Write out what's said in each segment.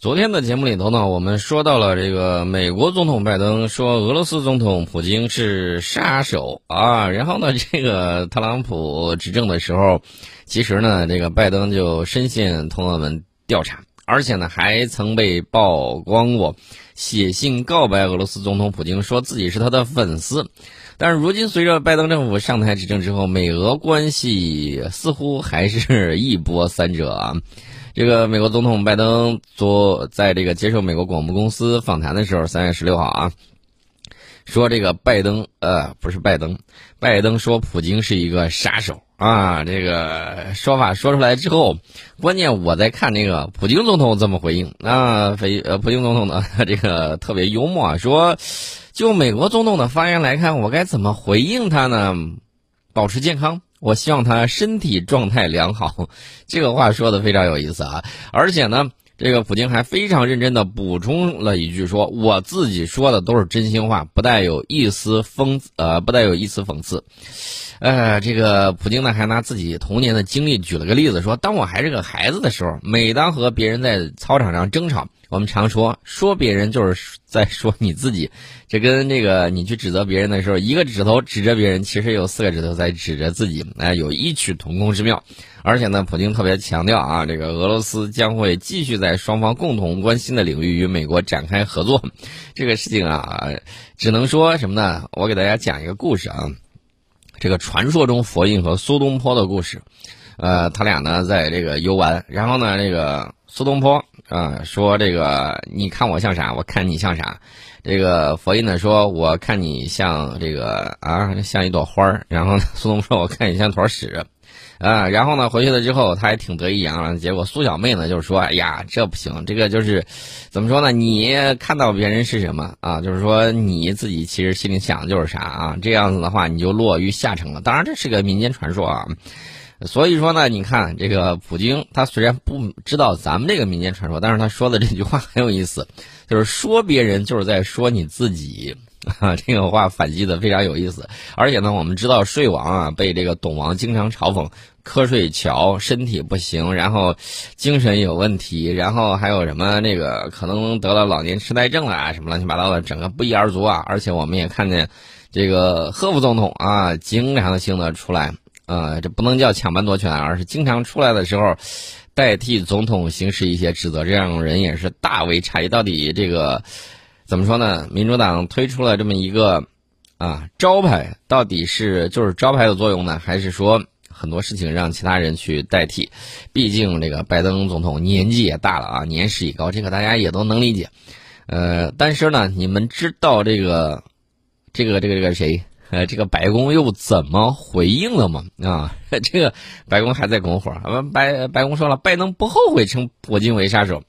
昨天的节目里头呢，我们说到了这个美国总统拜登说俄罗斯总统普京是杀手啊，然后呢，这个特朗普执政的时候，其实呢，这个拜登就深陷同俄门调查，而且呢，还曾被曝光过写信告白俄罗斯总统普京，说自己是他的粉丝。但是如今随着拜登政府上台执政之后，美俄关系似乎还是一波三折啊。这个美国总统拜登昨在这个接受美国广播公司访谈的时候，三月十六号啊，说这个拜登呃不是拜登，拜登说普京是一个杀手啊，这个说法说出来之后，关键我在看这个普京总统怎么回应啊，非呃普京总统呢 这个特别幽默，说就美国总统的发言来看，我该怎么回应他呢？保持健康。我希望他身体状态良好，这个话说的非常有意思啊！而且呢，这个普京还非常认真的补充了一句，说我自己说的都是真心话，不带有一丝讽呃，不带有一丝讽刺。呃，这个普京呢还拿自己童年的经历举了个例子，说当我还是个孩子的时候，每当和别人在操场上争吵。我们常说，说别人就是在说你自己，这跟这个你去指责别人的时候，一个指头指着别人，其实有四个指头在指着自己，哎，有异曲同工之妙。而且呢，普京特别强调啊，这个俄罗斯将会继续在双方共同关心的领域与美国展开合作。这个事情啊，只能说什么呢？我给大家讲一个故事啊，这个传说中佛印和苏东坡的故事。呃，他俩呢在这个游玩，然后呢，这个苏东坡啊说：“这个你看我像啥？我看你像啥？”这个佛印呢说：“我看你像这个啊，像一朵花儿。”然后呢苏东说：“我看你像坨屎。”啊，然后呢回去了之后，他还挺得意洋洋。结果苏小妹呢就说：“哎呀，这不行，这个就是怎么说呢？你看到别人是什么啊？就是说你自己其实心里想的就是啥啊？这样子的话，你就落于下乘了。当然，这是个民间传说啊。”所以说呢，你看这个普京，他虽然不知道咱们这个民间传说，但是他说的这句话很有意思，就是说别人就是在说你自己 啊，这个话反击的非常有意思。而且呢，我们知道睡王啊，被这个董王经常嘲讽瞌睡桥，身体不行，然后精神有问题，然后还有什么那个可能得了老年痴呆症了啊，什么乱七八糟的，整个不一而足啊。而且我们也看见这个赫副总统啊，经常性的出来。呃，这不能叫抢班夺权，而是经常出来的时候，代替总统行使一些职责，这样人也是大为诧异。到底这个怎么说呢？民主党推出了这么一个啊招牌，到底是就是招牌的作用呢，还是说很多事情让其他人去代替？毕竟这个拜登总统年纪也大了啊，年事已高，这个大家也都能理解。呃，但是呢，你们知道这个这个这个这个谁？呃，这个白宫又怎么回应了吗？啊，这个白宫还在拱火。白白宫说了，拜登不后悔称普京为杀手，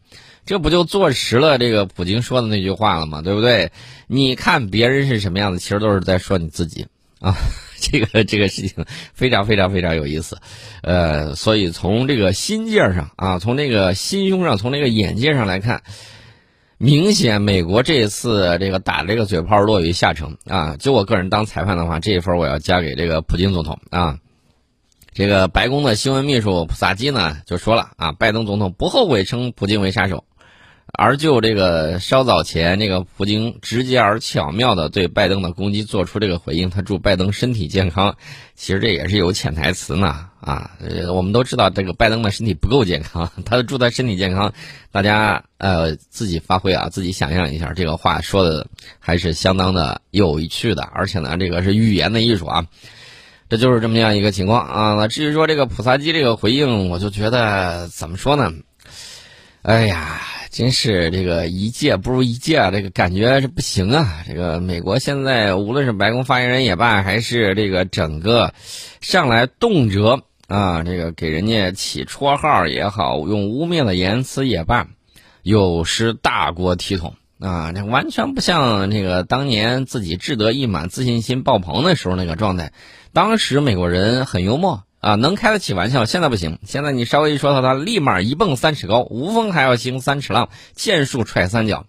这不就坐实了这个普京说的那句话了吗？对不对？你看别人是什么样子，其实都是在说你自己啊。这个这个事情非常非常非常有意思。呃，所以从这个心界上啊，从这个心胸上，从这个眼界上来看。明显，美国这一次这个打这个嘴炮落于下乘啊！就我个人当裁判的话，这一分我要加给这个普京总统啊。这个白宫的新闻秘书普萨基呢就说了啊，拜登总统不后悔称普京为杀手。而就这个稍早前，这个普京直接而巧妙的对拜登的攻击做出这个回应，他祝拜登身体健康。其实这也是有潜台词呢啊！我们都知道这个拜登的身体不够健康，他祝他身体健康。大家呃自己发挥啊，自己想象一下，这个话说的还是相当的有趣的，而且呢，这个是语言的艺术啊。这就是这么样一个情况啊。那至于说这个普萨基这个回应，我就觉得怎么说呢？哎呀。真是这个一届不如一届啊！这个感觉是不行啊！这个美国现在无论是白宫发言人也罢，还是这个整个上来动辄啊，这个给人家起绰号也好，用污蔑的言辞也罢，有失大国体统啊！这完全不像那个当年自己志得意满、自信心爆棚的时候那个状态。当时美国人很幽默。啊，能开得起玩笑，现在不行。现在你稍微一说他他，立马一蹦三尺高，无风还要兴三尺浪，剑术踹三脚，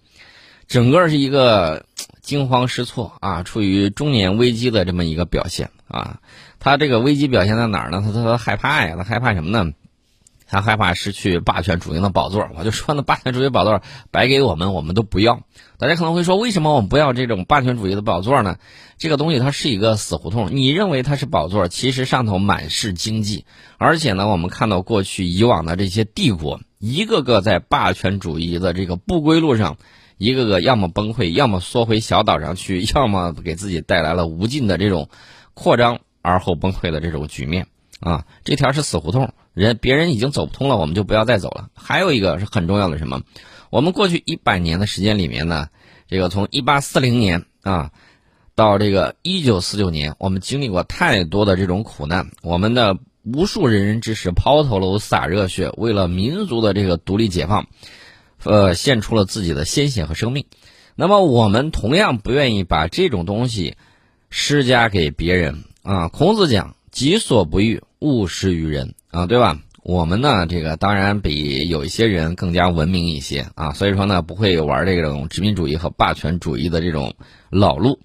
整个是一个惊慌失措啊，处于中年危机的这么一个表现啊。他这个危机表现在哪儿呢？他他他害怕呀，他害怕什么呢？他害怕失去霸权主义的宝座。我就说，那霸权主义宝座白给我们，我们都不要。大家可能会说，为什么我们不要这种霸权主义的宝座呢？这个东西它是一个死胡同。你认为它是宝座，其实上头满是荆棘。而且呢，我们看到过去以往的这些帝国，一个个在霸权主义的这个不归路上，一个个要么崩溃，要么缩回小岛上去，要么给自己带来了无尽的这种扩张而后崩溃的这种局面。啊，这条是死胡同，人别人已经走不通了，我们就不要再走了。还有一个是很重要的什么？我们过去一百年的时间里面呢，这个从一八四零年啊，到这个一九四九年，我们经历过太多的这种苦难，我们的无数仁人志士抛头颅洒热血，为了民族的这个独立解放，呃，献出了自己的鲜血和生命。那么我们同样不愿意把这种东西施加给别人啊。孔子讲：“己所不欲。”勿施于人啊，对吧？我们呢，这个当然比有一些人更加文明一些啊，所以说呢，不会玩这种殖民主义和霸权主义的这种老路，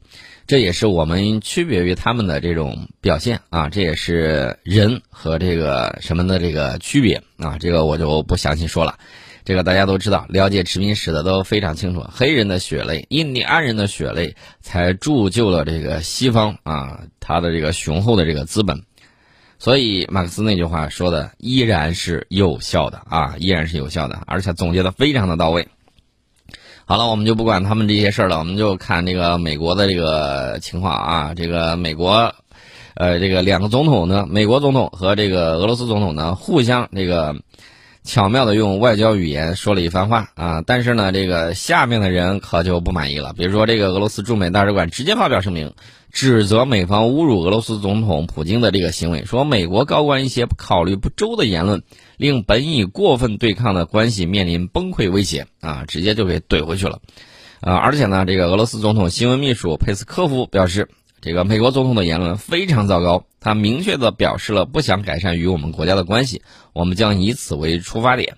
这也是我们区别于他们的这种表现啊，这也是人和这个什么的这个区别啊，这个我就不详细说了，这个大家都知道，了解殖民史的都非常清楚，黑人的血泪，印第安人的血泪，才铸就了这个西方啊，它的这个雄厚的这个资本。所以马克思那句话说的依然是有效的啊，依然是有效的，而且总结的非常的到位。好了，我们就不管他们这些事儿了，我们就看这个美国的这个情况啊。这个美国，呃，这个两个总统呢，美国总统和这个俄罗斯总统呢，互相这个巧妙的用外交语言说了一番话啊。但是呢，这个下面的人可就不满意了，比如说这个俄罗斯驻美大使馆直接发表声明。指责美方侮辱俄罗斯总统普京的这个行为，说美国高官一些考虑不周的言论，令本已过分对抗的关系面临崩溃威胁啊，直接就给怼回去了，啊，而且呢，这个俄罗斯总统新闻秘书佩斯科夫表示，这个美国总统的言论非常糟糕，他明确的表示了不想改善与我们国家的关系，我们将以此为出发点。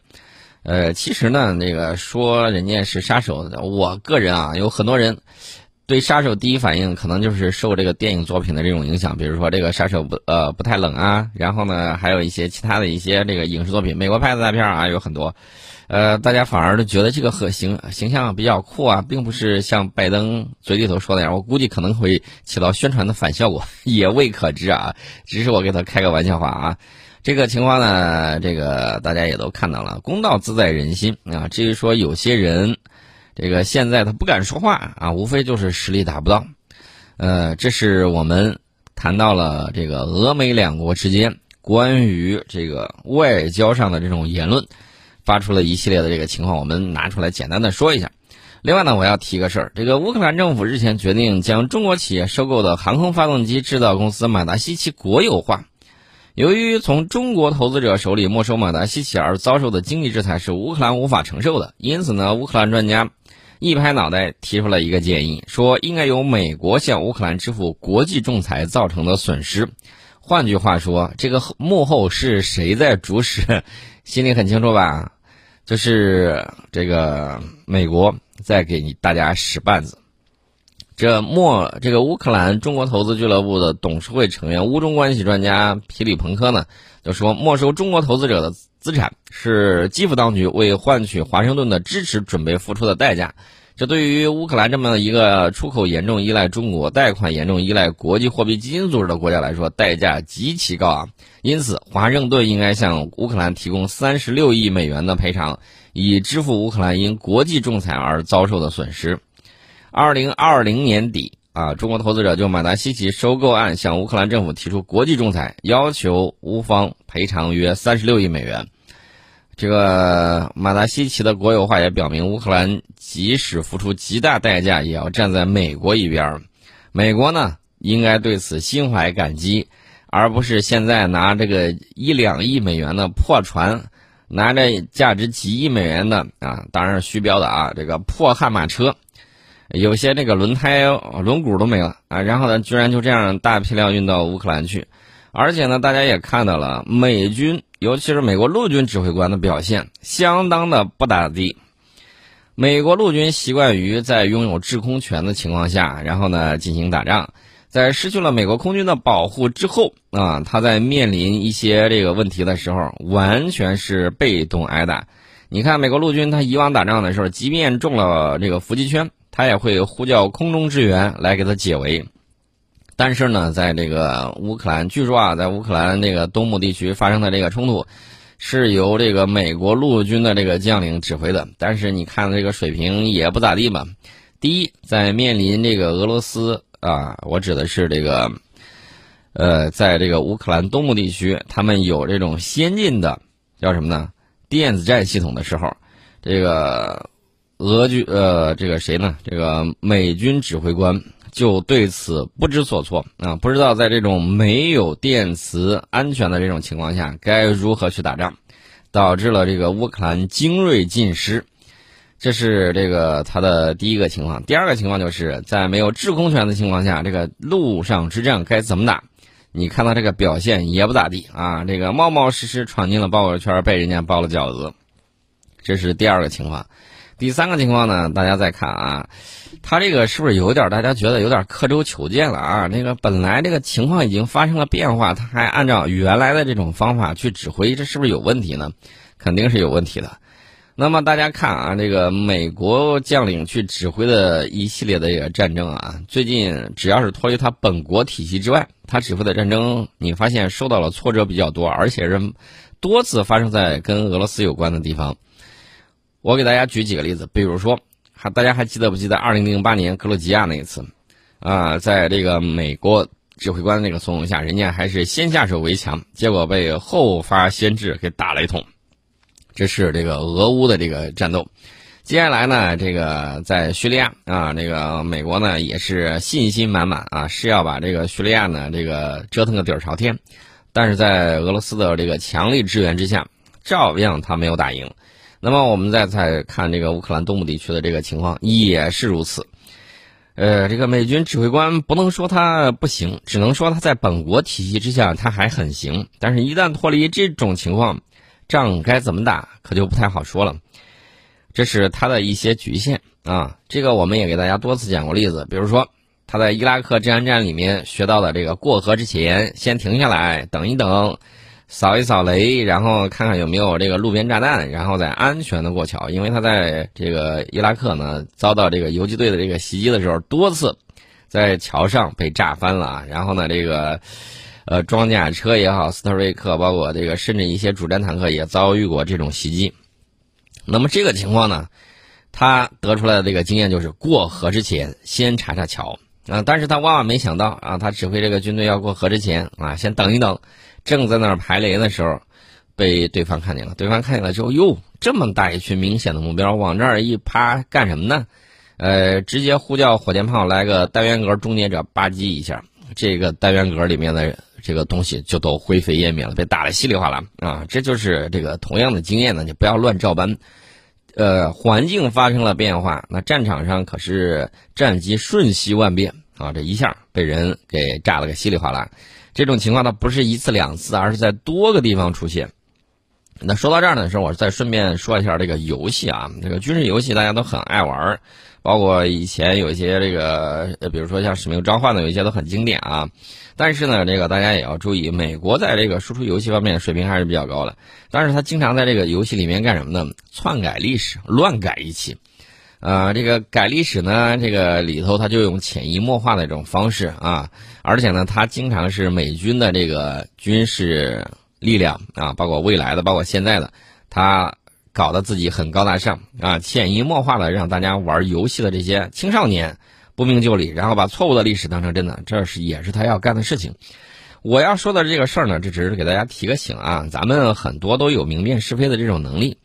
呃，其实呢，那个说人家是杀手，我个人啊，有很多人。对杀手第一反应可能就是受这个电影作品的这种影响，比如说这个杀手不呃不太冷啊，然后呢还有一些其他的一些这个影视作品，美国拍的大片啊有很多，呃大家反而都觉得这个和形形象比较酷啊，并不是像拜登嘴里头说的样，我估计可能会起到宣传的反效果，也未可知啊，只是我给他开个玩笑话啊，这个情况呢，这个大家也都看到了，公道自在人心啊，至于说有些人。这个现在他不敢说话啊，无非就是实力达不到。呃，这是我们谈到了这个俄美两国之间关于这个外交上的这种言论，发出了一系列的这个情况，我们拿出来简单的说一下。另外呢，我要提个事儿，这个乌克兰政府日前决定将中国企业收购的航空发动机制造公司马达西奇国有化。由于从中国投资者手里没收马达西奇而遭受的经济制裁是乌克兰无法承受的，因此呢，乌克兰专家。一拍脑袋提出了一个建议，说应该由美国向乌克兰支付国际仲裁造成的损失。换句话说，这个幕后是谁在主使？心里很清楚吧？就是这个美国在给你大家使绊子。这莫这个乌克兰中国投资俱乐部的董事会成员、乌中关系专家皮里彭科呢，就说没收中国投资者的。资产是基辅当局为换取华盛顿的支持准备付出的代价。这对于乌克兰这么一个出口严重依赖中国、贷款严重依赖国际货币基金组织的国家来说，代价极其高昂。因此，华盛顿应该向乌克兰提供三十六亿美元的赔偿，以支付乌克兰因国际仲裁而遭受的损失。二零二零年底。啊！中国投资者就马达西奇收购案向乌克兰政府提出国际仲裁，要求乌方赔偿约三十六亿美元。这个马达西奇的国有化也表明，乌克兰即使付出极大代价，也要站在美国一边。美国呢，应该对此心怀感激，而不是现在拿这个一两亿美元的破船，拿着价值几亿美元的啊，当然是虚标的啊，这个破悍马车。有些那个轮胎、轮毂都没了啊，然后呢，居然就这样大批量运到乌克兰去，而且呢，大家也看到了美军，尤其是美国陆军指挥官的表现相当的不咋地。美国陆军习惯于在拥有制空权的情况下，然后呢进行打仗，在失去了美国空军的保护之后啊，他在面临一些这个问题的时候，完全是被动挨打。你看，美国陆军他以往打仗的时候，即便中了这个伏击圈，他也会呼叫空中支援来给他解围。但是呢，在这个乌克兰，据说啊，在乌克兰那个东部地区发生的这个冲突，是由这个美国陆军的这个将领指挥的。但是你看这个水平也不咋地吧？第一，在面临这个俄罗斯啊，我指的是这个，呃，在这个乌克兰东部地区，他们有这种先进的叫什么呢？电子战系统的时候，这个俄军呃，这个谁呢？这个美军指挥官。就对此不知所措啊，不知道在这种没有电磁安全的这种情况下该如何去打仗，导致了这个乌克兰精锐尽失。这是这个他的第一个情况。第二个情况就是在没有制空权的情况下，这个陆上之战该怎么打？你看到这个表现也不咋地啊，这个冒冒失失闯进了包围圈，被人家包了饺子。这是第二个情况。第三个情况呢，大家再看啊，他这个是不是有点大家觉得有点刻舟求剑了啊？那个本来这个情况已经发生了变化，他还按照原来的这种方法去指挥，这是不是有问题呢？肯定是有问题的。那么大家看啊，这个美国将领去指挥的一系列的这个战争啊，最近只要是脱离他本国体系之外，他指挥的战争，你发现受到了挫折比较多，而且是多次发生在跟俄罗斯有关的地方。我给大家举几个例子，比如说，还大家还记得不记得二零零八年格鲁吉亚那一次，啊，在这个美国指挥官那个怂恿下，人家还是先下手为强，结果被后发先至给打了一通。这是这个俄乌的这个战斗。接下来呢，这个在叙利亚啊，这个美国呢也是信心满满啊，是要把这个叙利亚呢这个折腾个底儿朝天，但是在俄罗斯的这个强力支援之下，照样他没有打赢。那么我们再再看这个乌克兰东部地区的这个情况也是如此，呃，这个美军指挥官不能说他不行，只能说他在本国体系之下他还很行，但是一旦脱离这种情况，仗该怎么打可就不太好说了。这是他的一些局限啊，这个我们也给大家多次讲过例子，比如说他在伊拉克治安战里面学到的这个过河之前先停下来等一等。扫一扫雷，然后看看有没有这个路边炸弹，然后再安全的过桥。因为他在这个伊拉克呢，遭到这个游击队的这个袭击的时候，多次在桥上被炸翻了。然后呢，这个呃装甲车也好，斯特瑞克，包括这个甚至一些主战坦克也遭遇过这种袭击。那么这个情况呢，他得出来的这个经验就是过河之前先查查桥啊。但是他万万没想到啊，他指挥这个军队要过河之前啊，先等一等。正在那儿排雷的时候，被对方看见了。对方看见了之后，哟，这么大一群明显的目标，往这儿一趴干什么呢？呃，直接呼叫火箭炮来个单元格终结者吧唧一下，这个单元格里面的这个东西就都灰飞烟灭了，被打得稀里哗啦啊！这就是这个同样的经验呢，你不要乱照搬。呃，环境发生了变化，那战场上可是战机瞬息万变啊！这一下被人给炸了个稀里哗啦。这种情况它不是一次两次，而是在多个地方出现。那说到这儿的时候，我再顺便说一下这个游戏啊，这个军事游戏大家都很爱玩，包括以前有一些这个，比如说像《使命召唤》的，有一些都很经典啊。但是呢，这个大家也要注意，美国在这个输出游戏方面水平还是比较高的，但是他经常在这个游戏里面干什么呢？篡改历史，乱改一气。啊，这个改历史呢，这个里头他就用潜移默化的这种方式啊，而且呢，他经常是美军的这个军事力量啊，包括未来的，包括现在的，他搞得自己很高大上啊，潜移默化的让大家玩游戏的这些青少年不明就里，然后把错误的历史当成真的，这是也是他要干的事情。我要说的这个事儿呢，这只是给大家提个醒啊，咱们很多都有明辨是非的这种能力。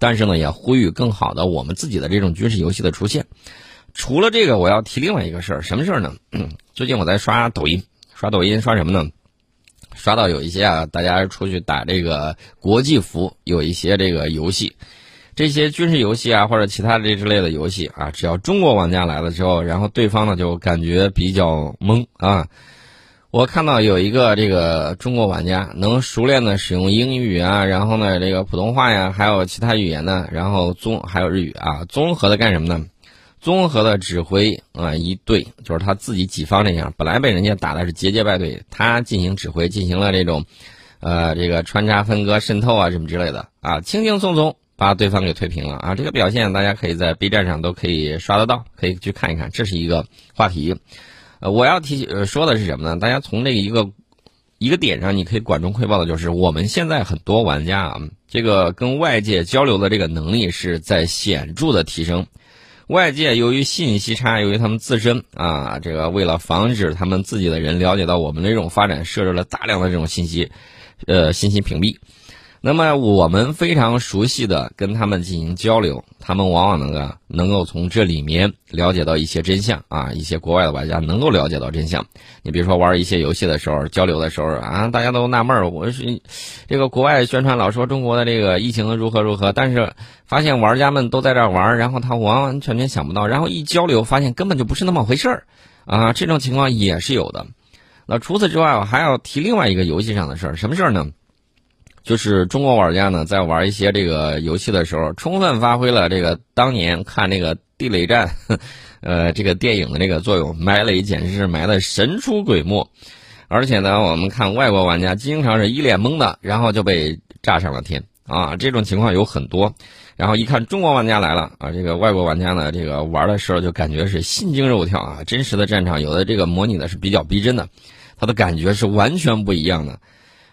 但是呢，也呼吁更好的我们自己的这种军事游戏的出现。除了这个，我要提另外一个事儿，什么事儿呢？最近我在刷抖音，刷抖音刷什么呢？刷到有一些啊，大家出去打这个国际服，有一些这个游戏，这些军事游戏啊，或者其他这之类的游戏啊，只要中国玩家来了之后，然后对方呢就感觉比较懵啊。我看到有一个这个中国玩家能熟练的使用英语啊，然后呢这个普通话呀，还有其他语言呢，然后综还有日语啊，综合的干什么呢？综合的指挥啊一队，就是他自己己方这样，本来被人家打的是节节败退，他进行指挥，进行了这种，呃，这个穿插分割、渗透啊什么之类的啊，轻轻松松把对方给推平了啊！这个表现大家可以在 B 站上都可以刷得到，可以去看一看，这是一个话题。呃，我要提呃说的是什么呢？大家从这一个一个点上，你可以管中窥豹的就是，我们现在很多玩家啊，这个跟外界交流的这个能力是在显著的提升。外界由于信息差，由于他们自身啊，这个为了防止他们自己的人了解到我们的这种发展，设置了大量的这种信息，呃，信息屏蔽。那么我们非常熟悉的跟他们进行交流，他们往往能够能够从这里面了解到一些真相啊，一些国外的玩家能够了解到真相。你比如说玩一些游戏的时候，交流的时候啊，大家都纳闷儿，我是这个国外宣传老说中国的这个疫情如何如何，但是发现玩家们都在这玩，然后他完完全全想不到，然后一交流发现根本就不是那么回事儿啊，这种情况也是有的。那除此之外，我还要提另外一个游戏上的事儿，什么事儿呢？就是中国玩家呢，在玩一些这个游戏的时候，充分发挥了这个当年看那个地雷战，呃，这个电影的这个作用，埋雷简直是埋的神出鬼没。而且呢，我们看外国玩家经常是一脸懵的，然后就被炸上了天啊！这种情况有很多。然后一看中国玩家来了啊，这个外国玩家呢，这个玩的时候就感觉是心惊肉跳啊！真实的战场有的这个模拟的是比较逼真的，他的感觉是完全不一样的。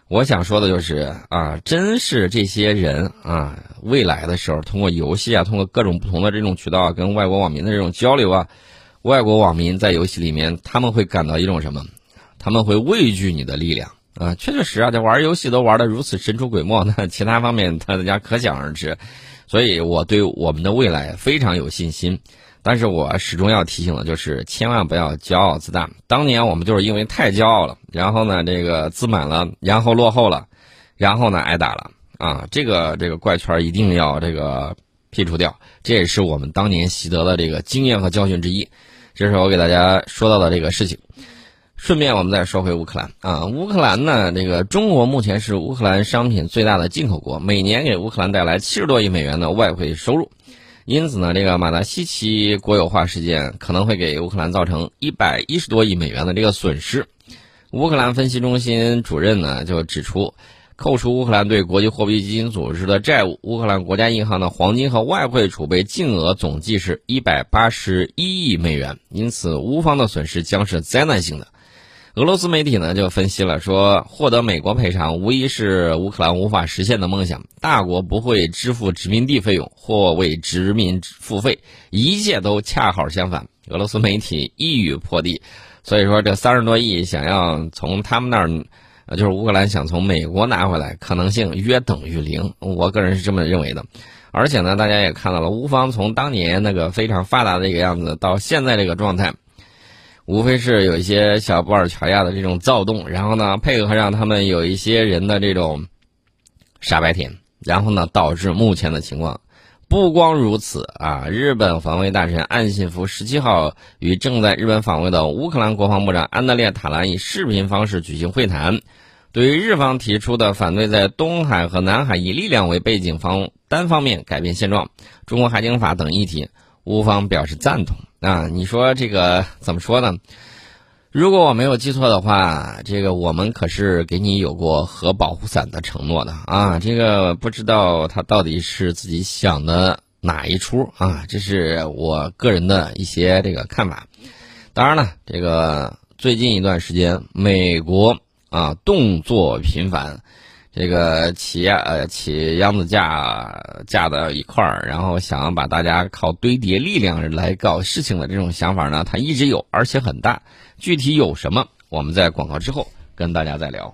我想说的就是啊，真是这些人啊，未来的时候通过游戏啊，通过各种不同的这种渠道啊，跟外国网民的这种交流啊，外国网民在游戏里面他们会感到一种什么？他们会畏惧你的力量啊！确确实啊，这玩游戏都玩的如此神出鬼没，那 其他方面大家可想而知。所以我对我们的未来非常有信心。但是我始终要提醒的就是，千万不要骄傲自大。当年我们就是因为太骄傲了，然后呢，这个自满了，然后落后了，然后呢，挨打了啊！这个这个怪圈一定要这个剔除掉，这也是我们当年习得的这个经验和教训之一。这是我给大家说到的这个事情。顺便我们再说回乌克兰啊，乌克兰呢，这个中国目前是乌克兰商品最大的进口国，每年给乌克兰带来七十多亿美元的外汇收入。因此呢，这个马达西奇国有化事件可能会给乌克兰造成一百一十多亿美元的这个损失。乌克兰分析中心主任呢就指出，扣除乌克兰对国际货币基金组织的债务，乌克兰国家银行的黄金和外汇储备净额总计是一百八十一亿美元。因此，乌方的损失将是灾难性的。俄罗斯媒体呢就分析了说，获得美国赔偿无疑是乌克兰无法实现的梦想。大国不会支付殖民地费用或为殖民付费，一切都恰好相反。俄罗斯媒体一语破地，所以说这三十多亿想要从他们那儿，就是乌克兰想从美国拿回来，可能性约等于零。我个人是这么认为的。而且呢，大家也看到了，乌方从当年那个非常发达的一个样子，到现在这个状态。无非是有一些小布尔乔亚的这种躁动，然后呢，配合上他们有一些人的这种傻白甜，然后呢，导致目前的情况。不光如此啊，日本防卫大臣岸信夫十七号与正在日本访问的乌克兰国防部长安德烈塔兰以视频方式举行会谈，对于日方提出的反对在东海和南海以力量为背景方单方面改变现状、中国海警法等议题，乌方表示赞同。啊，你说这个怎么说呢？如果我没有记错的话，这个我们可是给你有过核保护伞的承诺的啊。这个不知道他到底是自己想的哪一出啊？这是我个人的一些这个看法。当然了，这个最近一段时间，美国啊动作频繁。这个企业呃企业秧子架架到一块儿，然后想把大家靠堆叠力量来搞事情的这种想法呢，它一直有，而且很大。具体有什么，我们在广告之后跟大家再聊。